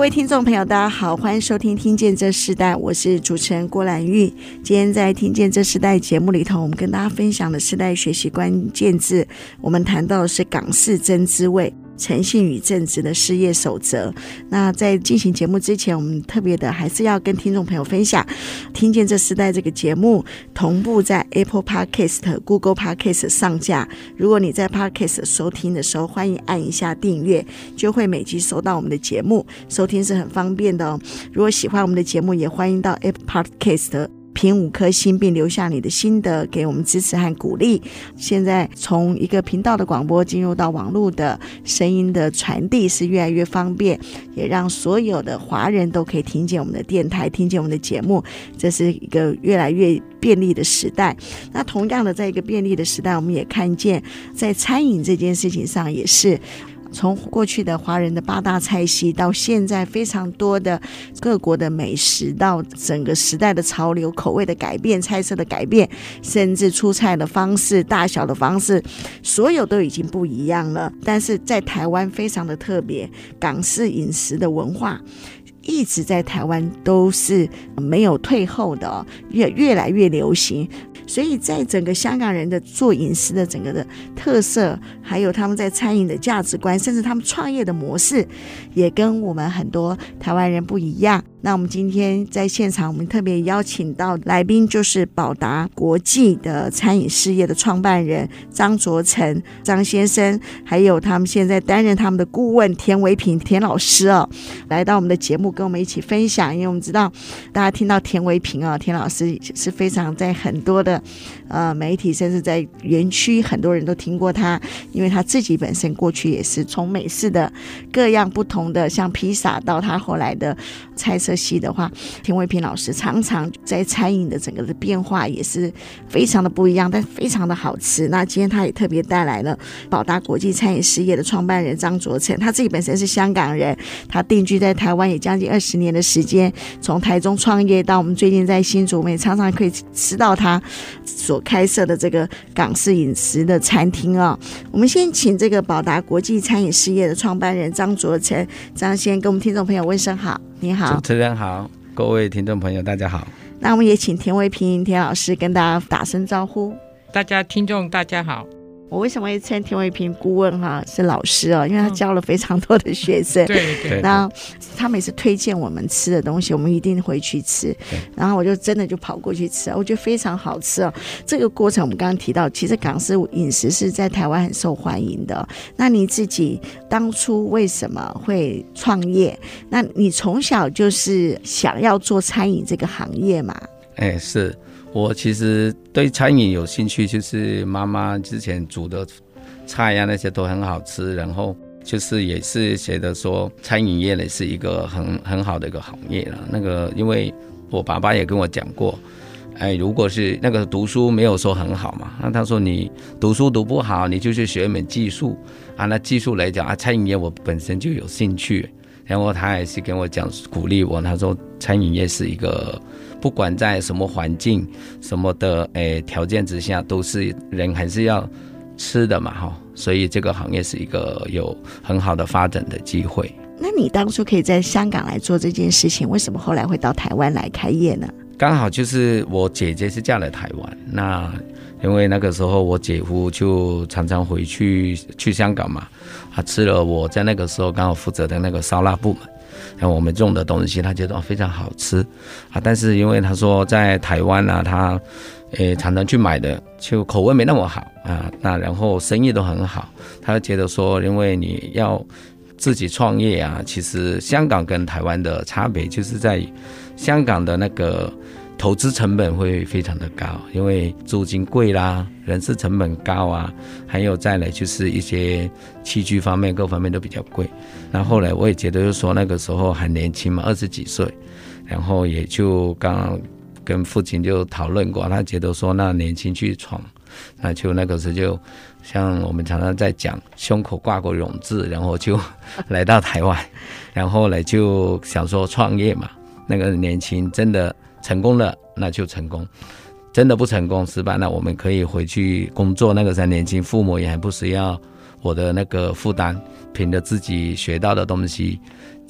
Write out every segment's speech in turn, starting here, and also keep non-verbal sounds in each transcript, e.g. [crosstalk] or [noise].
各位听众朋友，大家好，欢迎收听《听见这世代》，我是主持人郭兰玉。今天在《听见这世代》节目里头，我们跟大家分享的世代学习关键字，我们谈到的是港式真滋味。诚信与正直的事业守则。那在进行节目之前，我们特别的还是要跟听众朋友分享，听见这时代这个节目同步在 Apple Podcast、Google Podcast 上架。如果你在 Podcast 收听的时候，欢迎按一下订阅，就会每集收到我们的节目，收听是很方便的哦。如果喜欢我们的节目，也欢迎到 Apple Podcast。评五颗星，并留下你的心得，给我们支持和鼓励。现在从一个频道的广播进入到网络的声音的传递是越来越方便，也让所有的华人都可以听见我们的电台，听见我们的节目。这是一个越来越便利的时代。那同样的，在一个便利的时代，我们也看见在餐饮这件事情上也是。从过去的华人的八大菜系，到现在非常多的各国的美食，到整个时代的潮流、口味的改变、菜色的改变，甚至出菜的方式、大小的方式，所有都已经不一样了。但是在台湾非常的特别，港式饮食的文化一直在台湾都是没有退后的，越越来越流行。所以在整个香港人的做饮食的整个的特色，还有他们在餐饮的价值观，甚至他们创业的模式，也跟我们很多台湾人不一样。那我们今天在现场，我们特别邀请到来宾，就是宝达国际的餐饮事业的创办人张卓成张先生，还有他们现在担任他们的顾问田维平田老师哦，来到我们的节目跟我们一起分享。因为我们知道大家听到田维平啊，田老师是非常在很多的呃媒体，甚至在园区很多人都听过他，因为他自己本身过去也是从美式的各样不同的像披萨到他后来的菜色。可惜的话，田维平老师常常在餐饮的整个的变化也是非常的不一样，但非常的好吃。那今天他也特别带来了宝达国际餐饮事业的创办人张卓成，他自己本身是香港人，他定居在台湾也将近二十年的时间，从台中创业到我们最近在新竹，我们也常常可以吃到他所开设的这个港式饮食的餐厅啊、哦。我们先请这个宝达国际餐饮事业的创办人张卓成张先跟我们听众朋友问声好。你好，主持人好，各位听众朋友，大家好。那我们也请田卫平田老师跟大家打声招呼。大家听众大家好。我为什么会称田维平顾问哈是老师哦？因为他教了非常多的学生。对对。然后他每次推荐我们吃的东西，我们一定回去吃。然后我就真的就跑过去吃，我觉得非常好吃哦。这个过程我们刚刚提到，其实港式饮食是在台湾很受欢迎的。那你自己当初为什么会创业？那你从小就是想要做餐饮这个行业嘛？哎，是。我其实对餐饮有兴趣，就是妈妈之前煮的菜呀，那些都很好吃。然后就是也是觉得说，餐饮业呢是一个很很好的一个行业了。那个因为我爸爸也跟我讲过，哎，如果是那个读书没有说很好嘛，那他说你读书读不好，你就去学一门技术啊。那技术来讲啊，餐饮业我本身就有兴趣。然后他也是跟我讲鼓励我，他说餐饮业是一个。不管在什么环境、什么的诶条件之下，都是人还是要吃的嘛，哈。所以这个行业是一个有很好的发展的机会。那你当初可以在香港来做这件事情，为什么后来会到台湾来开业呢？刚好就是我姐姐是嫁来台湾，那因为那个时候我姐夫就常常回去去香港嘛，他吃了我在那个时候刚好负责的那个烧腊部门。像我们种的东西，他觉得非常好吃啊。但是因为他说在台湾呢，他诶常常去买的，就口味没那么好啊。那然后生意都很好，他就觉得说，因为你要自己创业啊，其实香港跟台湾的差别就是在香港的那个投资成本会非常的高，因为租金贵啦，人事成本高啊，还有再来就是一些器具方面各方面都比较贵。那后来我也觉得，就是说那个时候还年轻嘛，二十几岁，然后也就刚跟父亲就讨论过，他觉得说那年轻去闯，那就那个时候就像我们常常在讲，胸口挂个勇字，然后就 [laughs] 来到台湾，然后来就想说创业嘛。那个年轻真的成功了，那就成功；真的不成功失败，了我们可以回去工作。那个三年轻，父母也还不需要我的那个负担，凭着自己学到的东西。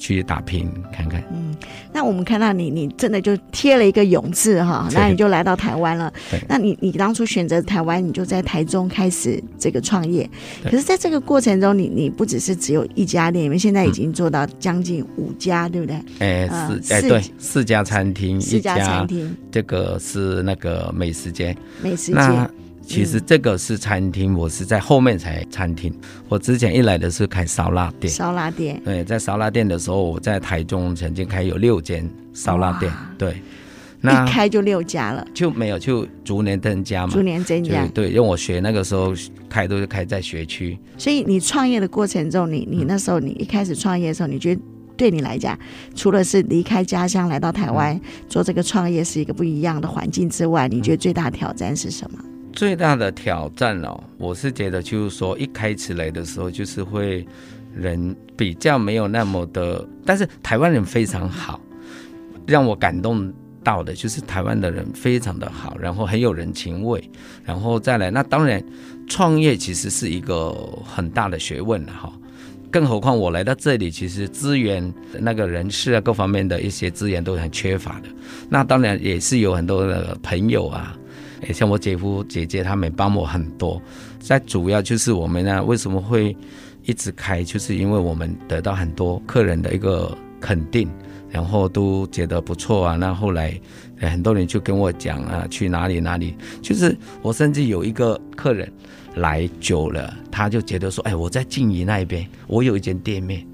去打拼看看。嗯，那我们看到你，你真的就贴了一个勇字哈，那你就来到台湾了。对，那你你当初选择台湾，你就在台中开始这个创业。可是，在这个过程中，你你不只是只有一家店，因为现在已经做到将近五家，对不对？哎，四哎对，四家餐厅，四家餐厅，这个是那个美食街，美食街。其实这个是餐厅，我是在后面才餐厅。我之前一来的是开烧腊店，烧腊店。对，在烧腊店的时候，我在台中曾经开有六间烧腊店。对，那一开就六家了，就没有就逐年增加嘛，逐年增加。对，因为我学那个时候开都是开在学区。所以你创业的过程中，你你那时候你一开始创业的时候，你觉得对你来讲，除了是离开家乡来到台湾做这个创业是一个不一样的环境之外，你觉得最大的挑战是什么？最大的挑战哦，我是觉得就是说，一开始来的时候就是会人比较没有那么的，但是台湾人非常好，让我感动到的就是台湾的人非常的好，然后很有人情味，然后再来，那当然创业其实是一个很大的学问哈，更何况我来到这里，其实资源那个人事啊各方面的一些资源都很缺乏的，那当然也是有很多的朋友啊。诶，像我姐夫姐姐他们帮我很多，在主要就是我们呢为什么会一直开，就是因为我们得到很多客人的一个肯定，然后都觉得不错啊。那后来很多人就跟我讲啊，去哪里哪里，就是我甚至有一个客人来久了，他就觉得说，哎，我在静宜那边，我有一间店面，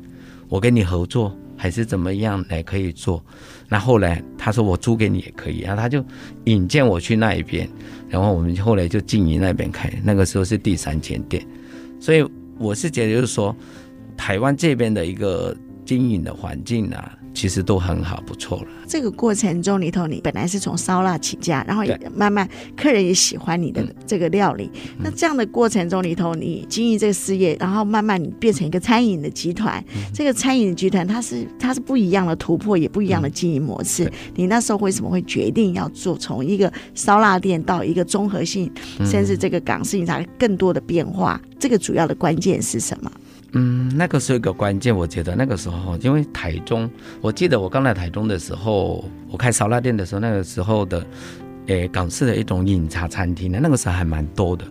我跟你合作还是怎么样来可以做。那后来他说我租给你也可以然后，他就引荐我去那一边，然后我们后来就经营那边开，那个时候是第三间店，所以我是觉得就是说，台湾这边的一个经营的环境啊。其实都很好，不错了。这个过程中里头，你本来是从烧腊起家，然后也慢慢客人也喜欢你的这个料理。嗯、那这样的过程中里头，你经营这个事业，然后慢慢你变成一个餐饮的集团。嗯、这个餐饮集团，它是它是不一样的突破，也不一样的经营模式。嗯、你那时候为什么会决定要做从一个烧腊店到一个综合性，嗯、甚至这个港式饮茶更多的变化？这个主要的关键是什么？嗯，那个是一个关键，我觉得那个时候，因为台中，我记得我刚来台中的时候，我开烧腊店的时候，那个时候的，诶，港式的一种饮茶餐厅呢，那个时候还蛮多的，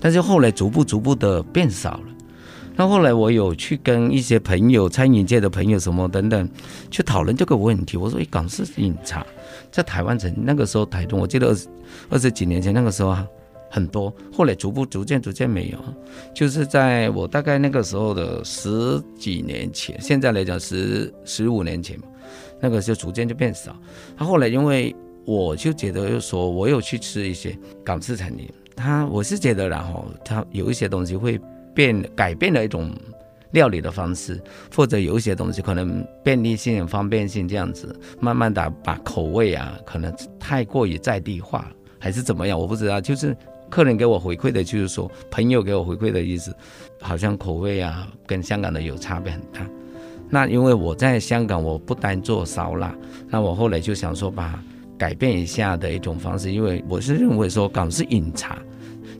但是后来逐步逐步的变少了。那后来我有去跟一些朋友，餐饮界的朋友什么等等，去讨论这个问题。我说，诶，港式饮茶在台湾城那个时候台中，我记得二十二十几年前那个时候啊。很多，后来逐步逐渐逐渐没有，就是在我大概那个时候的十几年前，现在来讲十十五年前，那个就逐渐就变少。他后来因为我就觉得，就说我有去吃一些港式餐厅，他我是觉得，然后他有一些东西会变改变了一种料理的方式，或者有一些东西可能便利性、方便性这样子，慢慢的把口味啊，可能太过于在地化，还是怎么样，我不知道，就是。客人给我回馈的就是说，朋友给我回馈的意思，好像口味啊跟香港的有差别很大。那因为我在香港，我不单做烧腊，那我后来就想说，把改变一下的一种方式，因为我是认为说港式饮茶，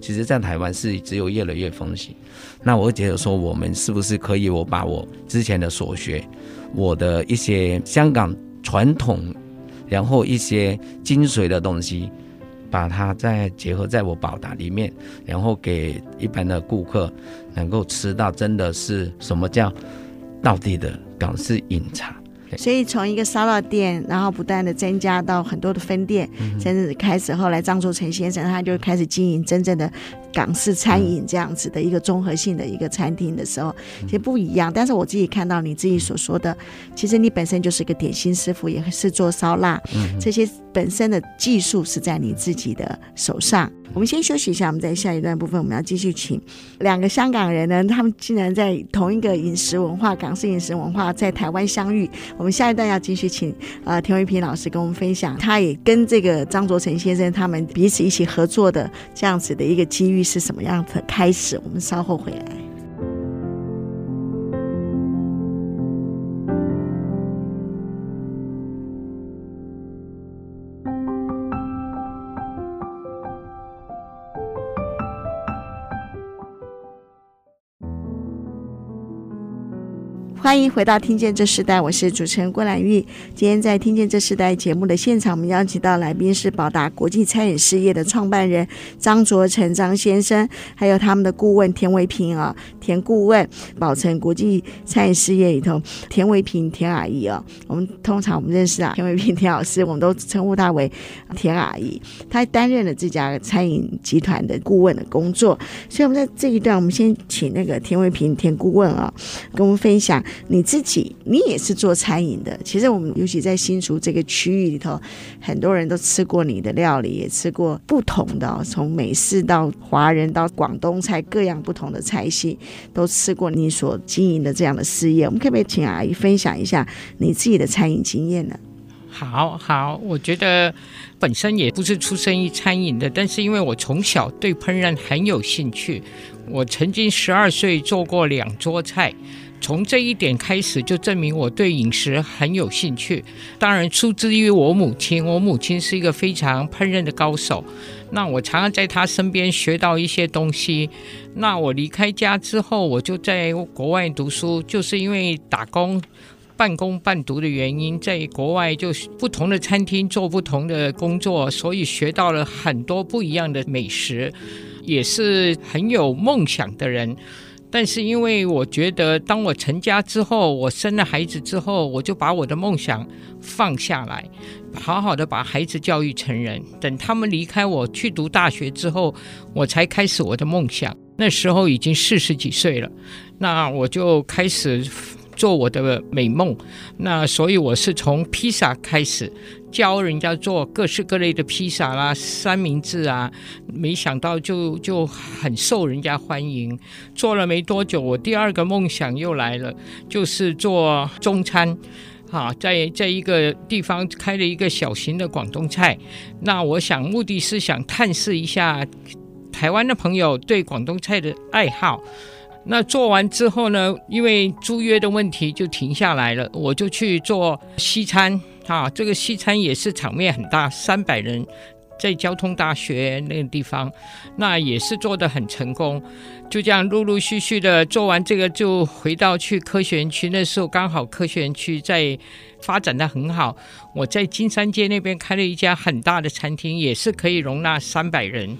其实在台湾是只有越来越风行。那我觉得说，我们是不是可以我把我之前的所学，我的一些香港传统，然后一些精髓的东西。把它再结合在我宝达里面，然后给一般的顾客能够吃到真的是什么叫到底的港式饮茶。所以从一个烧腊店，然后不断的增加到很多的分店，甚至开始后来张作成先生他就开始经营真正的港式餐饮这样子的一个综合性的一个餐厅的时候，其实不一样。但是我自己看到你自己所说的，其实你本身就是个点心师傅，也是做烧腊，这些本身的技术是在你自己的手上。我们先休息一下，我们在下一段部分，我们要继续请两个香港人呢，他们竟然在同一个饮食文化、港式饮食文化在台湾相遇。我们下一段要继续请呃田维平老师跟我们分享，他也跟这个张卓成先生他们彼此一起合作的这样子的一个机遇是什么样子开始。我们稍后回来。欢迎回到《听见这时代》，我是主持人郭兰玉。今天在《听见这时代》节目的现场，我们邀请到来宾是宝达国际餐饮事业的创办人张卓成张先生，还有他们的顾问田维平啊，田顾问，宝成国际餐饮事业里头田维平田阿姨啊。我们通常我们认识啊，田维平田老师，我们都称呼他为田阿姨。他担任了这家餐饮集团的顾问的工作，所以我们在这一段，我们先请那个田维平田顾问啊，跟我们分享。你自己，你也是做餐饮的。其实我们尤其在新竹这个区域里头，很多人都吃过你的料理，也吃过不同的，从美式到华人到广东菜，各样不同的菜系都吃过你所经营的这样的事业。我们可不可以请阿姨分享一下你自己的餐饮经验呢？好好，我觉得本身也不是出身于餐饮的，但是因为我从小对烹饪很有兴趣，我曾经十二岁做过两桌菜。从这一点开始，就证明我对饮食很有兴趣。当然，出自于我母亲，我母亲是一个非常烹饪的高手。那我常常在她身边学到一些东西。那我离开家之后，我就在国外读书，就是因为打工、半工半读的原因，在国外就不同的餐厅做不同的工作，所以学到了很多不一样的美食，也是很有梦想的人。但是因为我觉得，当我成家之后，我生了孩子之后，我就把我的梦想放下来，好好的把孩子教育成人。等他们离开我去读大学之后，我才开始我的梦想。那时候已经四十几岁了，那我就开始。做我的美梦，那所以我是从披萨开始教人家做各式各类的披萨啦、三明治啊，没想到就就很受人家欢迎。做了没多久，我第二个梦想又来了，就是做中餐，啊，在在一个地方开了一个小型的广东菜。那我想目的是想探视一下台湾的朋友对广东菜的爱好。那做完之后呢，因为租约的问题就停下来了，我就去做西餐啊。这个西餐也是场面很大，三百人，在交通大学那个地方，那也是做得很成功。就这样陆陆续续的做完这个，就回到去科学园区。那时候刚好科学园区在发展得很好，我在金山街那边开了一家很大的餐厅，也是可以容纳三百人。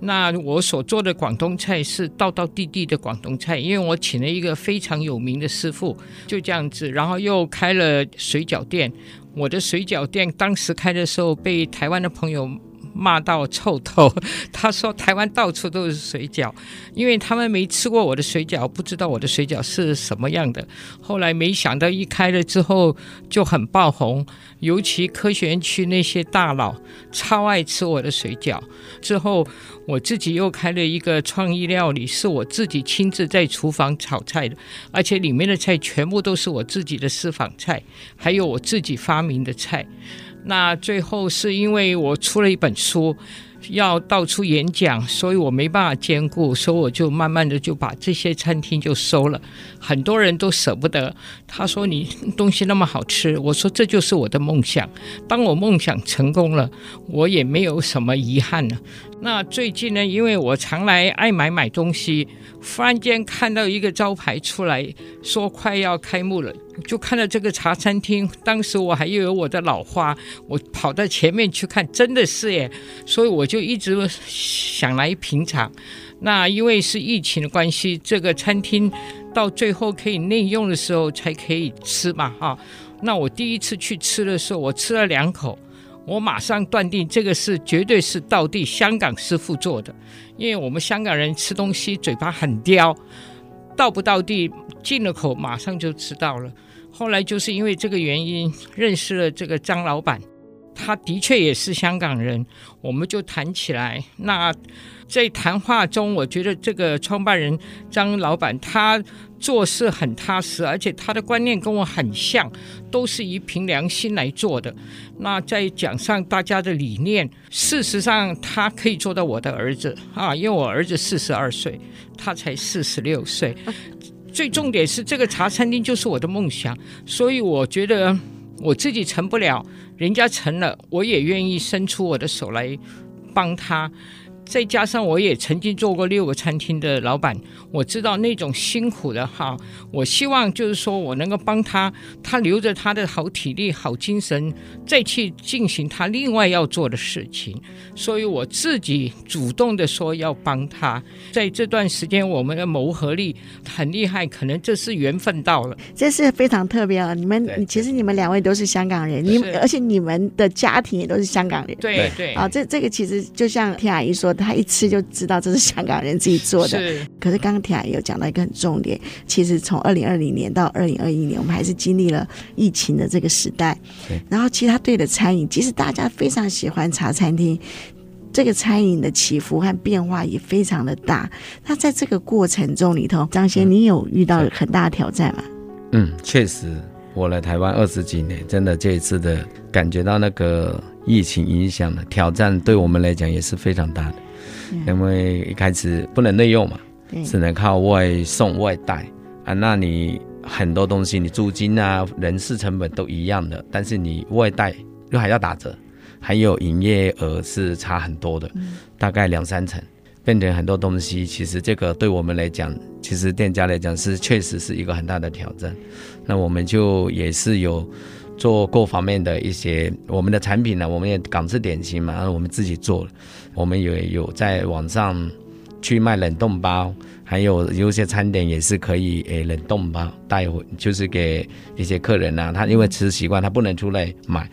那我所做的广东菜是道道地地的广东菜，因为我请了一个非常有名的师傅，就这样子，然后又开了水饺店。我的水饺店当时开的时候，被台湾的朋友骂到臭头，[laughs] 他说台湾到处都是水饺，因为他们没吃过我的水饺，不知道我的水饺是什么样的。后来没想到一开了之后就很爆红，尤其科学园区那些大佬超爱吃我的水饺。之后我自己又开了一个创意料理，是我自己亲自在厨房炒菜的，而且里面的菜全部都是我自己的私房菜，还有我自己发明的菜。那最后是因为我出了一本书，要到处演讲，所以我没办法兼顾，所以我就慢慢的就把这些餐厅就收了。很多人都舍不得，他说你东西那么好吃，我说这就是我的梦想。当我梦想成功了，我也没有什么遗憾了。那最近呢，因为我常来爱买买东西，忽然间看到一个招牌出来说快要开幕了。就看到这个茶餐厅，当时我还以为我的老花，我跑到前面去看，真的是耶，所以我就一直想来品尝。那因为是疫情的关系，这个餐厅到最后可以内用的时候才可以吃嘛，哈。那我第一次去吃的时候，我吃了两口，我马上断定这个是绝对是道地香港师傅做的，因为我们香港人吃东西嘴巴很刁，道不到地进了口马上就知道了。后来就是因为这个原因认识了这个张老板。他的确也是香港人，我们就谈起来。那在谈话中，我觉得这个创办人张老板他做事很踏实，而且他的观念跟我很像，都是以凭良心来做的。那再讲上大家的理念，事实上他可以做到我的儿子啊，因为我儿子四十二岁，他才四十六岁。最重点是这个茶餐厅就是我的梦想，所以我觉得。我自己成不了，人家成了，我也愿意伸出我的手来帮他。再加上我也曾经做过六个餐厅的老板，我知道那种辛苦的哈。我希望就是说我能够帮他，他留着他的好体力、好精神，再去进行他另外要做的事情。所以我自己主动的说要帮他。在这段时间，我们的谋合力很厉害，可能这是缘分到了。这是非常特别啊！你们其实你们两位都是香港人，你们而且你们的家庭也都是香港人。对对啊，这这个其实就像天阿姨说的。他一吃就知道这是香港人自己做的。是。可是刚刚田阿姨有讲到一个很重点，其实从二零二零年到二零二一年，我们还是经历了疫情的这个时代。对。然后，其他对的餐饮，其实大家非常喜欢茶餐厅，这个餐饮的起伏和变化也非常的大。那在这个过程中里头，张先，你有遇到很大的挑战吗？嗯，确实，我来台湾二十几年，真的这一次的感觉到那个疫情影响的挑战，对我们来讲也是非常大的。因为一开始不能内用嘛，只能靠外送外带啊。那你很多东西，你租金啊、人事成本都一样的，但是你外带又还要打折，还有营业额是差很多的，大概两三成，变成很多东西。其实这个对我们来讲，其实店家来讲是确实是一个很大的挑战。那我们就也是有做各方面的一些我们的产品呢，我们也港式点心嘛，然后我们自己做。我们也有在网上去卖冷冻包，还有有些餐点也是可以诶冷冻包带回，就是给一些客人啊，他因为吃习惯，他不能出来买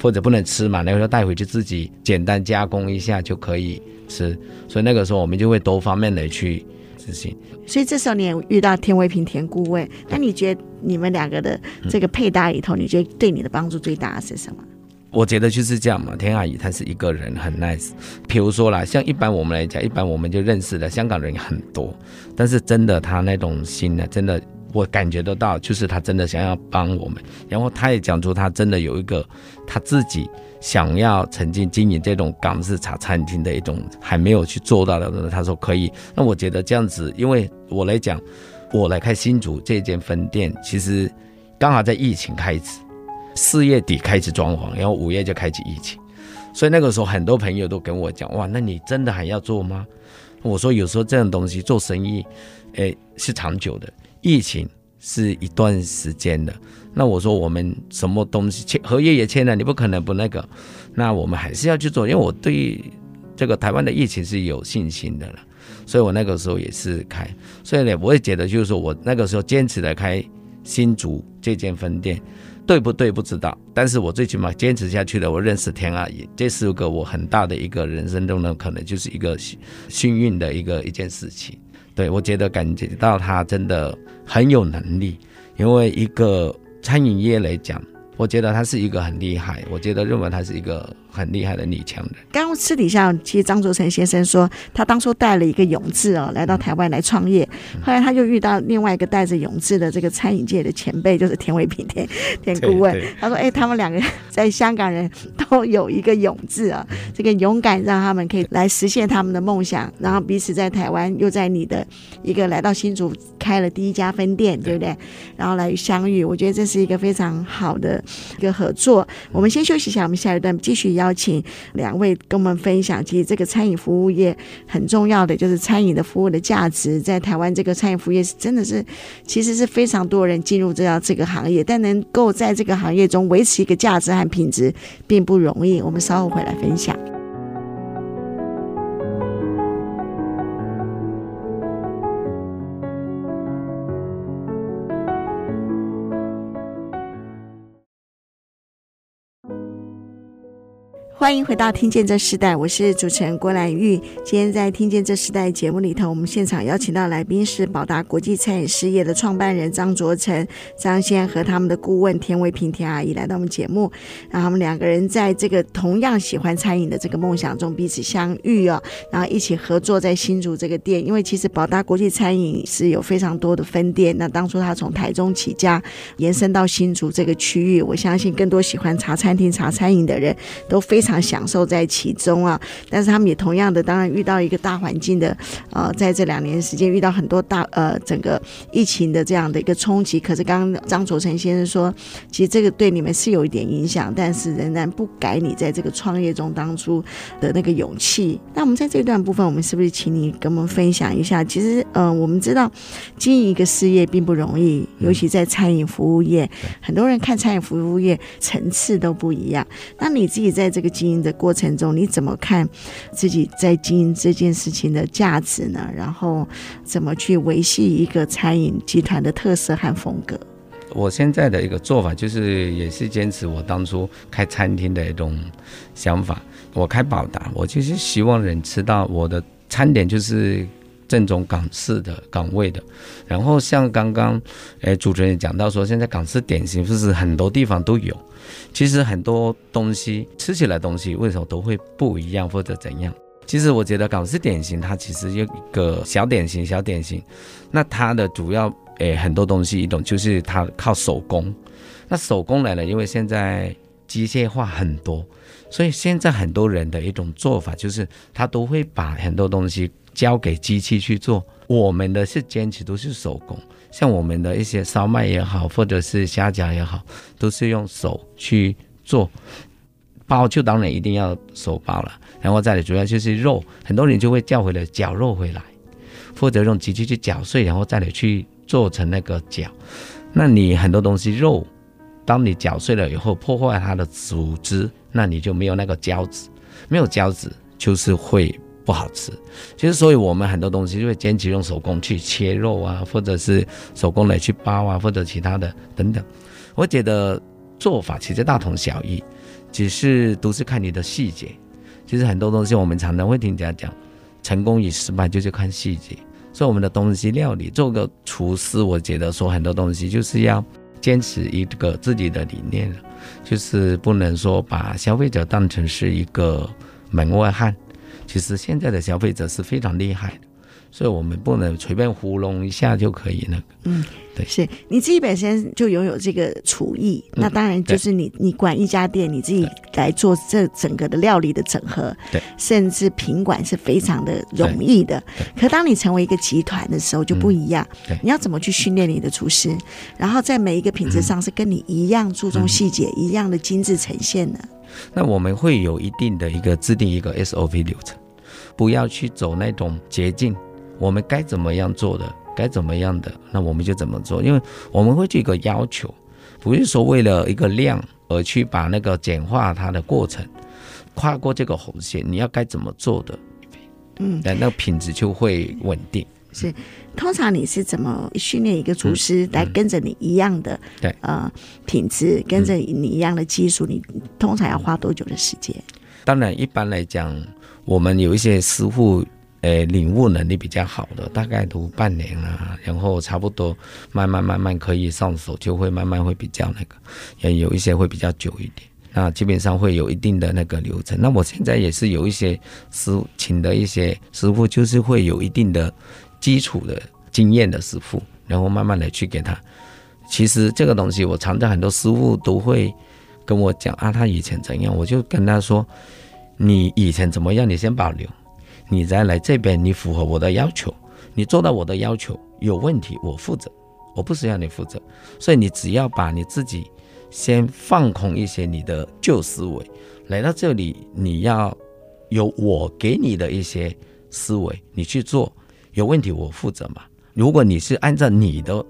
或者不能吃嘛，然后就带回去自己简单加工一下就可以吃，所以那个时候我们就会多方面的去执行。所以这时候你也遇到田维平田顾问，那你觉得你们两个的这个配搭里头，你觉得对你的帮助最大的是什么？我觉得就是这样嘛，田阿姨她是一个人很 nice。比如说啦，像一般我们来讲，一般我们就认识的香港人很多，但是真的她那种心呢，真的我感觉得到，就是她真的想要帮我们。然后她也讲出她真的有一个她自己想要曾经经营这种港式茶餐厅的一种还没有去做到的，人，他说可以。那我觉得这样子，因为我来讲，我来开新竹这间分店，其实刚好在疫情开始。四月底开始装潢，然后五月就开始疫情，所以那个时候很多朋友都跟我讲：“哇，那你真的还要做吗？”我说：“有时候这种东西做生意，诶，是长久的，疫情是一段时间的。那我说我们什么东西签合约也签了，你不可能不那个，那我们还是要去做，因为我对这个台湾的疫情是有信心的了。所以我那个时候也是开，所以呢，我也觉得就是说我那个时候坚持的开新竹这间分店。”对不对？不知道，但是我最起码坚持下去了。我认识田阿姨，这是个我很大的一个人生中呢，可能就是一个幸幸运的一个一件事情。对，我觉得感觉到他真的很有能力，因为一个餐饮业来讲，我觉得他是一个很厉害，我觉得认为他是一个。很厉害的女强人。刚刚私底下，其实张竹成先生说，他当初带了一个勇志哦，来到台湾来创业。后来他就遇到另外一个带着勇志的这个餐饮界的前辈，就是田伟平田田顾问。他说：“哎，他们两个在香港人都有一个勇志啊，这个勇敢让他们可以来实现他们的梦想。然后彼此在台湾又在你的一个来到新竹开了第一家分店，对不对？然后来相遇，我觉得这是一个非常好的一个合作。我们先休息一下，我们下一段继续要。邀请两位跟我们分享，其实这个餐饮服务业很重要的就是餐饮的服务的价值，在台湾这个餐饮服务业是真的是，其实是非常多人进入这样这个行业，但能够在这个行业中维持一个价值和品质并不容易。我们稍后回来分享。欢迎回到《听见这时代》，我是主持人郭兰玉。今天在《听见这时代》节目里头，我们现场邀请到来宾是宝达国际餐饮事业的创办人张卓成、张先和他们的顾问田维平田阿姨来到我们节目。然后他们两个人在这个同样喜欢餐饮的这个梦想中彼此相遇哦，然后一起合作在新竹这个店。因为其实宝达国际餐饮是有非常多的分店。那当初他从台中起家，延伸到新竹这个区域，我相信更多喜欢茶餐厅、茶餐饮的人都非常。享受在其中啊，但是他们也同样的，当然遇到一个大环境的，呃，在这两年时间遇到很多大呃整个疫情的这样的一个冲击。可是刚刚张卓成先生说，其实这个对你们是有一点影响，但是仍然不改你在这个创业中当初的那个勇气。那我们在这段部分，我们是不是请你跟我们分享一下？其实，呃，我们知道经营一个事业并不容易，尤其在餐饮服务业，很多人看餐饮服务业层次都不一样。那你自己在这个经营的过程中，你怎么看自己在经营这件事情的价值呢？然后怎么去维系一个餐饮集团的特色和风格？我现在的一个做法就是，也是坚持我当初开餐厅的一种想法。我开宝达，我就是希望人吃到我的餐点就是正宗港式的港味的。然后像刚刚诶主持人也讲到说，现在港式点心就是很多地方都有。其实很多东西吃起来东西为什么都会不一样或者怎样？其实我觉得港式点心它其实有一个小点心，小点心，那它的主要诶很多东西一种就是它靠手工，那手工来了，因为现在机械化很多，所以现在很多人的一种做法就是他都会把很多东西交给机器去做。我们的是坚持都是手工。像我们的一些烧麦也好，或者是虾饺也好，都是用手去做包，就当然一定要手包了。然后再来主要就是肉，很多人就会叫回来绞肉回来，或者用机器去搅碎，然后再来去做成那个饺。那你很多东西肉，当你搅碎了以后，破坏它的组织，那你就没有那个胶质，没有胶质就是会。不好吃，其实所以我们很多东西就会坚持用手工去切肉啊，或者是手工来去包啊，或者其他的等等。我觉得做法其实大同小异，只是都是看你的细节。其实很多东西我们常常会听人家讲，成功与失败就是看细节。所以我们的东西料理做个厨师，我觉得说很多东西就是要坚持一个自己的理念，就是不能说把消费者当成是一个门外汉。其实现在的消费者是非常厉害的，所以我们不能随便糊弄一下就可以那个。嗯，对，是你自己本身就拥有这个厨艺，嗯、那当然就是你你管一家店，你自己来做这整个的料理的整合，对，甚至品管是非常的容易的。可当你成为一个集团的时候就不一样，你要怎么去训练你的厨师，然后在每一个品质上是跟你一样注重细节，嗯、一样的精致呈现呢？那我们会有一定的一个制定一个 SOP 流程。不要去走那种捷径，我们该怎么样做的，该怎么样的，那我们就怎么做。因为我们会有一个要求，不是说为了一个量而去把那个简化它的过程，跨过这个红线，你要该怎么做的，嗯，那那个品质就会稳定。是，通常你是怎么训练一个厨师来跟着你一样的，对，呃，品质跟着你一样的技术，你通常要花多久的时间？当然，一般来讲。我们有一些师傅，诶，领悟能力比较好的，大概读半年啊，然后差不多慢慢慢慢可以上手，就会慢慢会比较那个，也有一些会比较久一点。那基本上会有一定的那个流程。那我现在也是有一些师请的一些师傅，就是会有一定的基础的经验的师傅，然后慢慢的去给他。其实这个东西，我常常很多师傅都会跟我讲啊，他以前怎样，我就跟他说。你以前怎么样？你先保留，你再来这边，你符合我的要求，你做到我的要求，有问题我负责，我不是要你负责，所以你只要把你自己先放空一些你的旧思维，来到这里，你要有我给你的一些思维，你去做，有问题我负责嘛。如果你是按照你的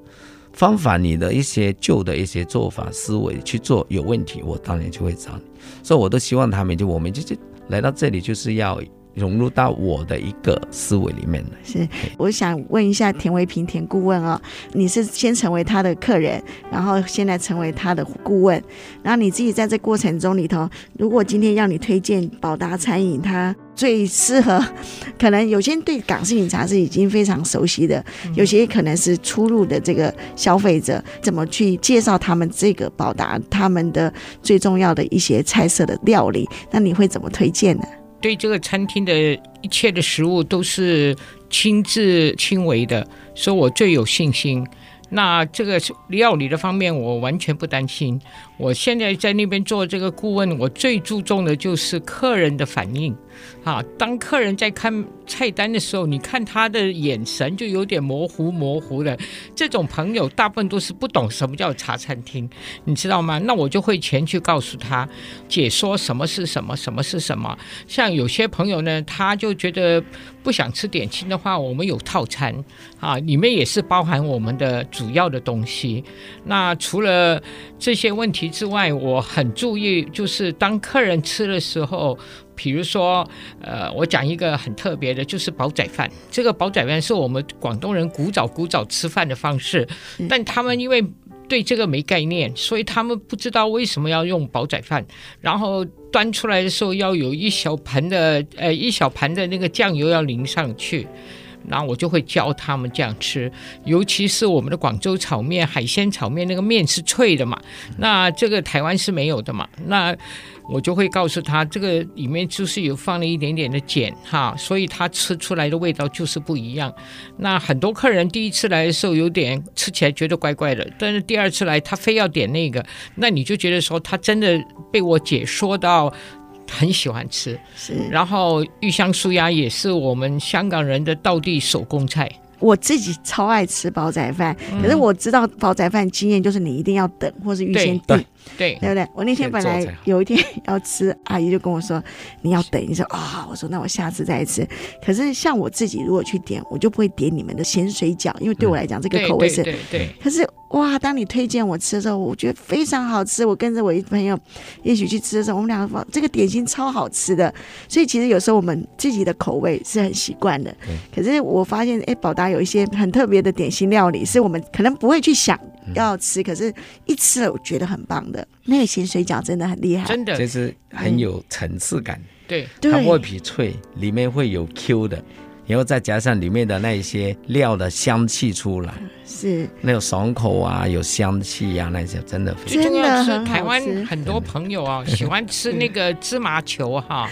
方法，你的一些旧的一些做法思维去做，有问题我当然就会找你，所以我都希望他们就我们就就。来到这里就是要融入到我的一个思维里面来。是，我想问一下田维平田顾问哦，你是先成为他的客人，然后现在成为他的顾问，然后你自己在这过程中里头，如果今天要你推荐宝达餐饮，它最适合，可能有些人对港式饮茶是已经非常熟悉的，有些可能是初入的这个消费者，怎么去介绍他们这个宝达他们的最重要的一些菜色的料理，那你会怎么推荐呢？对这个餐厅的一切的食物都是亲自亲为的，所以我最有信心。那这个料理的方面，我完全不担心。我现在在那边做这个顾问，我最注重的就是客人的反应。啊，当客人在看菜单的时候，你看他的眼神就有点模糊模糊的。这种朋友大部分都是不懂什么叫茶餐厅，你知道吗？那我就会前去告诉他，解说什么是什么，什么是什么。像有些朋友呢，他就觉得不想吃点心的话，我们有套餐啊，里面也是包含我们的主要的东西。那除了这些问题之外，我很注意，就是当客人吃的时候。比如说，呃，我讲一个很特别的，就是煲仔饭。这个煲仔饭是我们广东人古早古早吃饭的方式，但他们因为对这个没概念，所以他们不知道为什么要用煲仔饭。然后端出来的时候要有一小盆的，呃，一小盘的那个酱油要淋上去。然后我就会教他们这样吃，尤其是我们的广州炒面、海鲜炒面，那个面是脆的嘛，那这个台湾是没有的嘛，那。我就会告诉他，这个里面就是有放了一点点的碱哈，所以他吃出来的味道就是不一样。那很多客人第一次来的时候有点吃起来觉得怪怪的，但是第二次来他非要点那个，那你就觉得说他真的被我解说到很喜欢吃。是，然后玉香酥鸭也是我们香港人的道地手工菜。我自己超爱吃煲仔饭，可是我知道煲仔饭经验就是你一定要等，或是预先订。对，对不对？我那天本来有一天 [laughs] 要吃，阿姨就跟我说你要等一下啊。我说那我下次再吃。可是像我自己如果去点，我就不会点你们的咸水饺，因为对我来讲这个口味是。对对。可是哇，当你推荐我吃的时候，我觉得非常好吃。我跟着我一朋友一起去吃的时候，我们两个说这个点心超好吃的。所以其实有时候我们自己的口味是很习惯的。可是我发现，哎，宝达有一些很特别的点心料理，是我们可能不会去想要吃，可是一吃了我觉得很棒的。那个咸水饺真的很厉害，真的就是很有层次感。对，它外皮脆，里面会有 Q 的，然后再加上里面的那一些料的香气出来，是那种爽口啊，有香气啊，那些真的非常。最重要是台湾很多朋友啊，[laughs] 喜欢吃那个芝麻球哈。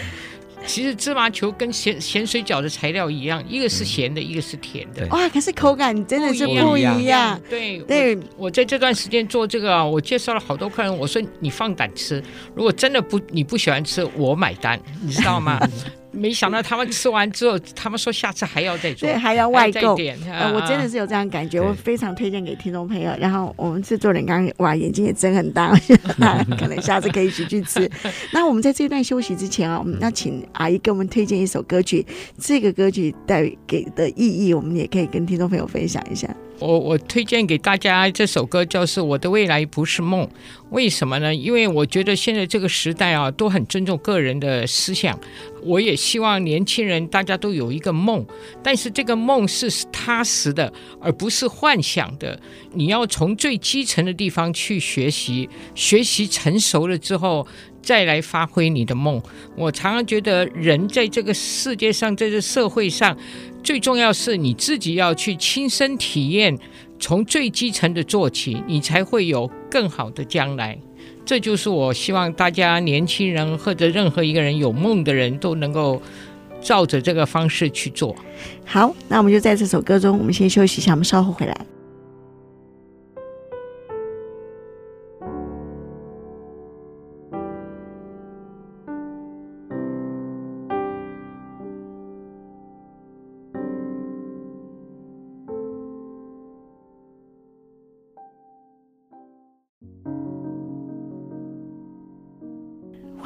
其实芝麻球跟咸咸水饺的材料一样，一个是咸的，嗯、一个是甜的。哇，可是口感真的是不一样。一样对对我，我在这段时间做这个啊，我介绍了好多客人，我说你放胆吃，如果真的不你不喜欢吃，我买单，你知道吗？[laughs] 没想到他们吃完之后，他们说下次还要再做，对，还要外购。我真的是有这样感觉，我非常推荐给听众朋友。然后我们制作人刚刚哇，眼睛也睁很大，[laughs] 可能下次可以一起去吃。[laughs] 那我们在这段休息之前啊，我们要请阿姨给我们推荐一首歌曲，这个歌曲带给的意义，我们也可以跟听众朋友分享一下。我我推荐给大家这首歌，叫做《我的未来不是梦》。为什么呢？因为我觉得现在这个时代啊，都很尊重个人的思想。我也希望年轻人大家都有一个梦，但是这个梦是踏实的，而不是幻想的。你要从最基层的地方去学习，学习成熟了之后，再来发挥你的梦。我常常觉得，人在这个世界上，在这社会上。最重要是你自己要去亲身体验，从最基层的做起，你才会有更好的将来。这就是我希望大家年轻人或者任何一个人有梦的人都能够照着这个方式去做。好，那我们就在这首歌中，我们先休息一下，我们稍后回来。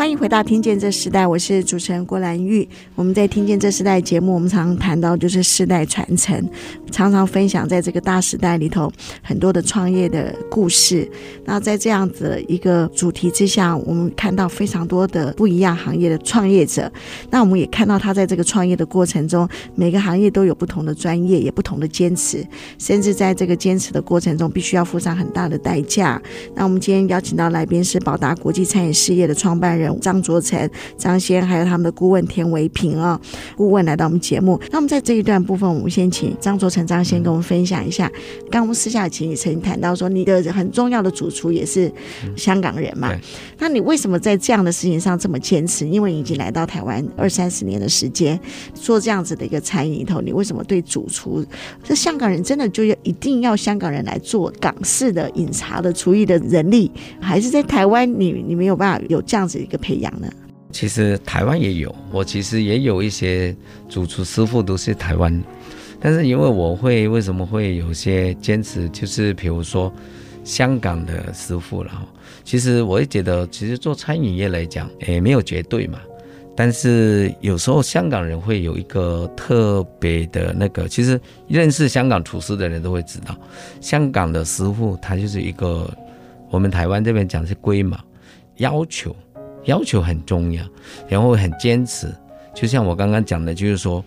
欢迎回到《听见这时代》，我是主持人郭兰玉。我们在《听见这时代》节目，我们常常谈到就是世代传承，常常分享在这个大时代里头很多的创业的故事。那在这样子一个主题之下，我们看到非常多的不一样行业的创业者。那我们也看到他在这个创业的过程中，每个行业都有不同的专业，也不同的坚持，甚至在这个坚持的过程中，必须要付上很大的代价。那我们今天邀请到来宾是宝达国际餐饮事业的创办人。张卓成、张先，还有他们的顾问田维平啊，顾问来到我们节目。那我们在这一段部分，我们先请张卓成、张先跟我们分享一下。刚我们私下请你曾经谈到说，你的很重要的主厨也是香港人嘛？那你为什么在这样的事情上这么坚持？因为你已经来到台湾二三十年的时间，做这样子的一个餐饮里头，你为什么对主厨，这香港人真的就要一定要香港人来做港式的饮茶的厨艺的人力，还是在台湾你你没有办法有这样子一个？培养呢？其实台湾也有，我其实也有一些主厨师傅都是台湾，但是因为我会为什么会有些坚持，就是比如说香港的师傅了。其实我也觉得，其实做餐饮业来讲，也没有绝对嘛。但是有时候香港人会有一个特别的那个，其实认识香港厨师的人都会知道，香港的师傅他就是一个我们台湾这边讲是龟嘛要求。要求很重要，然后很坚持，就像我刚刚讲的，就是说，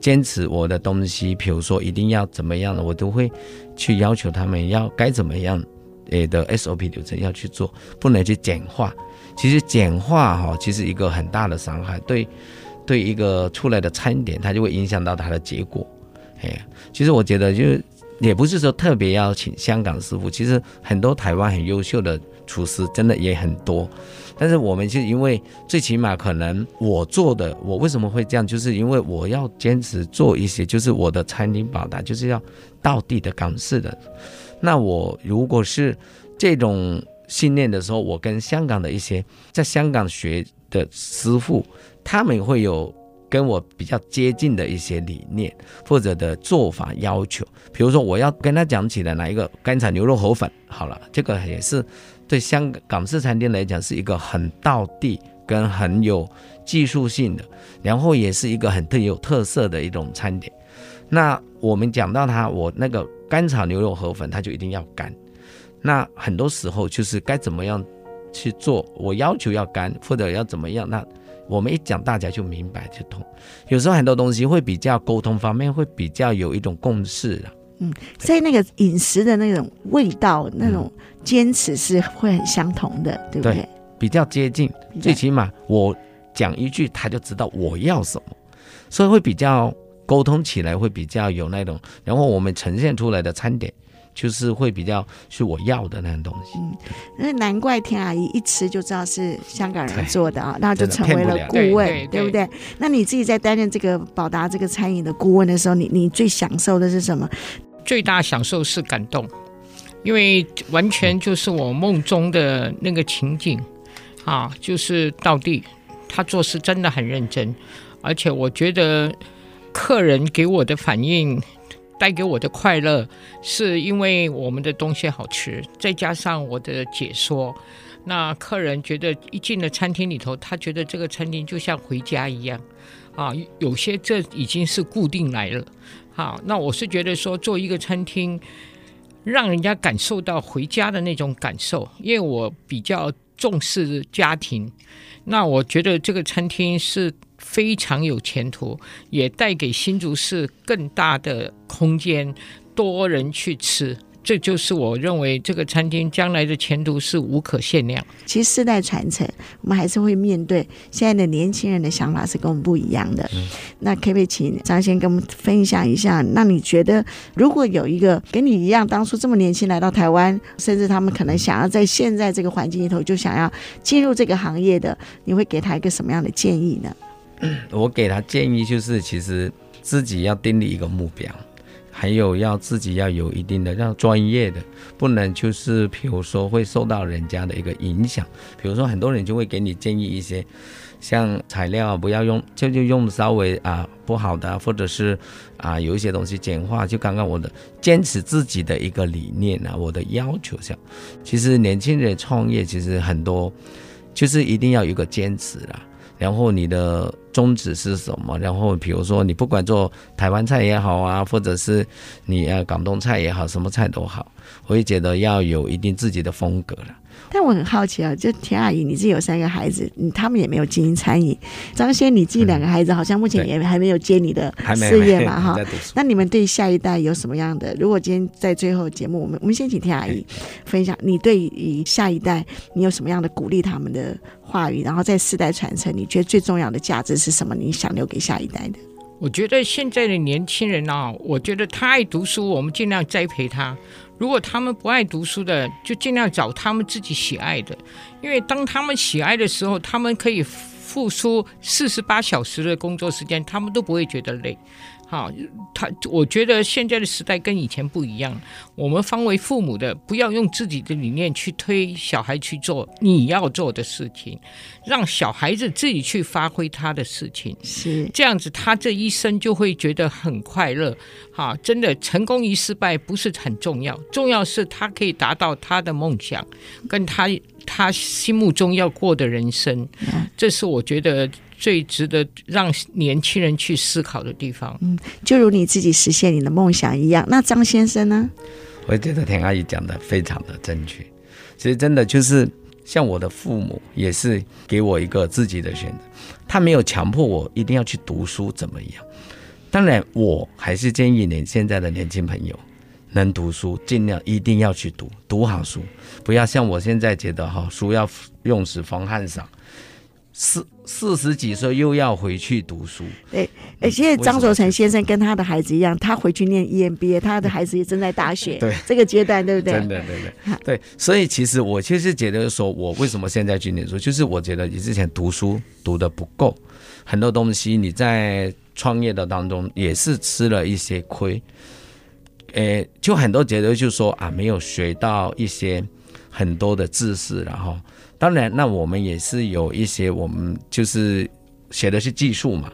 坚持我的东西，比如说一定要怎么样的，我都会去要求他们要该怎么样，诶的 SOP 流程要去做，不能去简化。其实简化哈，其实一个很大的伤害，对，对一个出来的餐点，它就会影响到它的结果。哎，其实我觉得，就是也不是说特别要请香港师傅，其实很多台湾很优秀的厨师，真的也很多。但是我们就因为最起码可能我做的，我为什么会这样？就是因为我要坚持做一些，就是我的餐厅表达就是要道地的港式的。那我如果是这种信念的时候，我跟香港的一些在香港学的师傅，他们会有跟我比较接近的一些理念或者的做法要求。比如说我要跟他讲起来哪一个干炒牛肉河粉，好了，这个也是。对香港式餐厅来讲，是一个很道地跟很有技术性的，然后也是一个很特有特色的一种餐点。那我们讲到它，我那个干炒牛肉河粉，它就一定要干。那很多时候就是该怎么样去做，我要求要干或者要怎么样，那我们一讲大家就明白就通。有时候很多东西会比较沟通方面会比较有一种共识了。嗯，在那个饮食的那种味道，那种坚持是会很相同的，对不对？对，比较接近，最起码我讲一句，他就知道我要什么，所以会比较沟通起来会比较有那种，然后我们呈现出来的餐点。就是会比较是我要的那种东西，嗯，那难怪田阿姨一吃就知道是香港人做的啊，然后就成为了顾问，对，对不对？那你自己在担任这个宝达这个餐饮的顾问的时候，你你最享受的是什么？最大享受是感动，因为完全就是我梦中的那个情景啊，就是到地，他做事真的很认真，而且我觉得客人给我的反应。带给我的快乐，是因为我们的东西好吃，再加上我的解说，那客人觉得一进了餐厅里头，他觉得这个餐厅就像回家一样，啊，有些这已经是固定来了，好，那我是觉得说做一个餐厅，让人家感受到回家的那种感受，因为我比较重视家庭，那我觉得这个餐厅是。非常有前途，也带给新竹市更大的空间，多人去吃，这就是我认为这个餐厅将来的前途是无可限量。其实世代传承，我们还是会面对现在的年轻人的想法是跟我们不一样的。嗯、那可不可以请张先跟我们分享一下？那你觉得，如果有一个跟你一样，当初这么年轻来到台湾，甚至他们可能想要在现在这个环境里头就想要进入这个行业的，你会给他一个什么样的建议呢？我给他建议就是，其实自己要定立一个目标，还有要自己要有一定的要专业的，不能就是比如说会受到人家的一个影响。比如说很多人就会给你建议一些，像材料啊不要用，就就用稍微啊不好的，或者是啊有一些东西简化。就刚刚我的坚持自己的一个理念啊，我的要求下，其实年轻人创业其实很多。就是一定要有一个坚持啦。然后你的宗旨是什么？然后比如说你不管做台湾菜也好啊，或者是你啊广东菜也好，什么菜都好，我也觉得要有一定自己的风格了。但我很好奇啊，就田阿姨，你自己有三个孩子，你他们也没有经营餐饮。张先，你自己两个孩子好像目前也还没有接你的事业嘛？哈，那你们对下一代有什么样的？如果今天在最后节目，我们我们先请田阿姨分享，你对于下一代你有什么样的鼓励他们的话语？然后在世代传承，你觉得最重要的价值是什么？你想留给下一代的？我觉得现在的年轻人啊，我觉得他爱读书，我们尽量栽培他。如果他们不爱读书的，就尽量找他们自己喜爱的，因为当他们喜爱的时候，他们可以付出四十八小时的工作时间，他们都不会觉得累。好，他我觉得现在的时代跟以前不一样。我们方为父母的，不要用自己的理念去推小孩去做你要做的事情，让小孩子自己去发挥他的事情，是这样子，他这一生就会觉得很快乐。哈，真的成功与失败不是很重要，重要是他可以达到他的梦想，跟他他心目中要过的人生，这是我觉得。最值得让年轻人去思考的地方，嗯，就如你自己实现你的梦想一样。那张先生呢？我觉得田阿姨讲的非常的正确。其实真的就是像我的父母，也是给我一个自己的选择，他没有强迫我一定要去读书怎么样。当然，我还是建议你现在的年轻朋友能读书，尽量一定要去读，读好书，不要像我现在觉得哈，书要用时方恨少。四四十几岁又要回去读书，对，而且张卓成先生跟他的孩子一样，他回去念 EMBA，他的孩子也正在大学，[laughs] 对这个阶段，对不对？真的，对对对，所以其实我就是觉得说，我为什么现在去念书，就是我觉得你之前读书读的不够，很多东西你在创业的当中也是吃了一些亏，诶，就很多觉得就是说啊，没有学到一些很多的知识，然后。当然，那我们也是有一些，我们就是学的是技术嘛。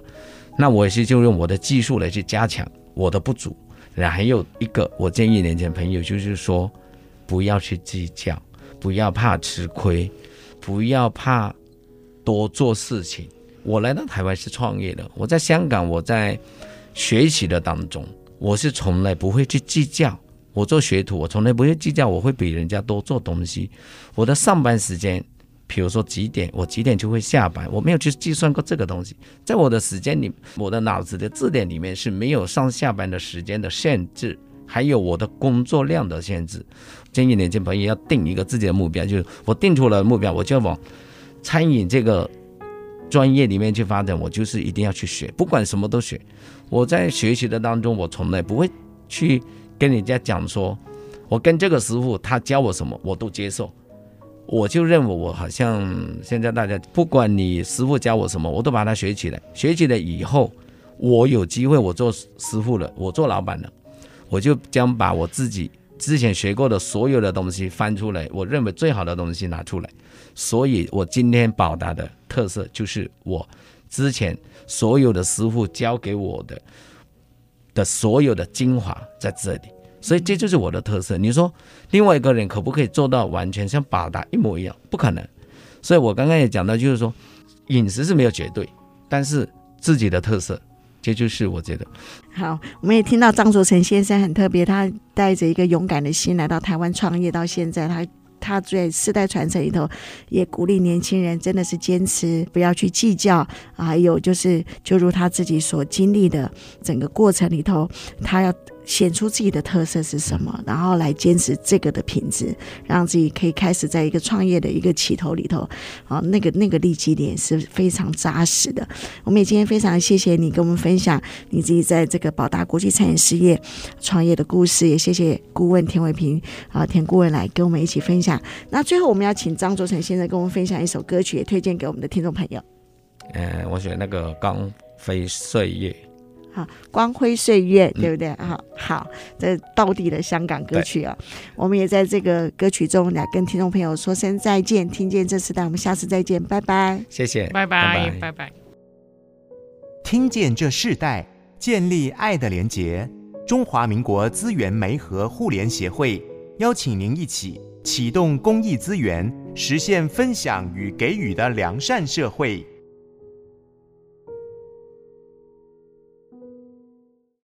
那我也是就用我的技术来去加强我的不足。然后还有一个，我建议年轻朋友就是说，不要去计较，不要怕吃亏，不要怕多做事情。我来到台湾是创业的，我在香港，我在学习的当中，我是从来不会去计较。我做学徒，我从来不会计较我会比人家多做东西。我的上班时间。比如说几点，我几点就会下班，我没有去计算过这个东西。在我的时间里，我的脑子的字典里面是没有上下班的时间的限制，还有我的工作量的限制。建议年轻朋友要定一个自己的目标，就是我定出了目标，我就往餐饮这个专业里面去发展。我就是一定要去学，不管什么都学。我在学习的当中，我从来不会去跟人家讲说，我跟这个师傅他教我什么，我都接受。我就认为我好像现在大家不管你师傅教我什么，我都把它学起来。学起来以后，我有机会我做师傅了，我做老板了，我就将把我自己之前学过的所有的东西翻出来，我认为最好的东西拿出来。所以我今天宝达的特色就是我之前所有的师傅教给我的的所有的精华在这里。所以这就是我的特色。你说另外一个人可不可以做到完全像宝达一模一样？不可能。所以我刚刚也讲到，就是说饮食是没有绝对，但是自己的特色，这就是我觉得。好，我们也听到张卓成先生很特别，他带着一个勇敢的心来到台湾创业，到现在他。他在世代传承里头，也鼓励年轻人真的是坚持，不要去计较。还有就是，就如他自己所经历的整个过程里头，他要显出自己的特色是什么，然后来坚持这个的品质，让自己可以开始在一个创业的一个起头里头，啊，那个那个立基点是非常扎实的。我们也今天非常谢谢你跟我们分享你自己在这个宝达国际餐饮事业创业的故事，也谢谢顾问田伟平啊，田顾问来跟我们一起分享。那最后我们要请张卓成先生跟我们分享一首歌曲，也推荐给我们的听众朋友。呃，我选那个《光辉岁月》。好，光辉岁月，对不对？好、嗯，好，这到底的香港歌曲啊，我们也在这个歌曲中来跟听众朋友说声再见。听见这时代，我们下次再见，拜拜，谢谢，拜拜，拜拜。听见这世代，建立爱的连结。中华民国资源媒和互联协会邀请您一起启动公益资源。实现分享与给予的良善社会。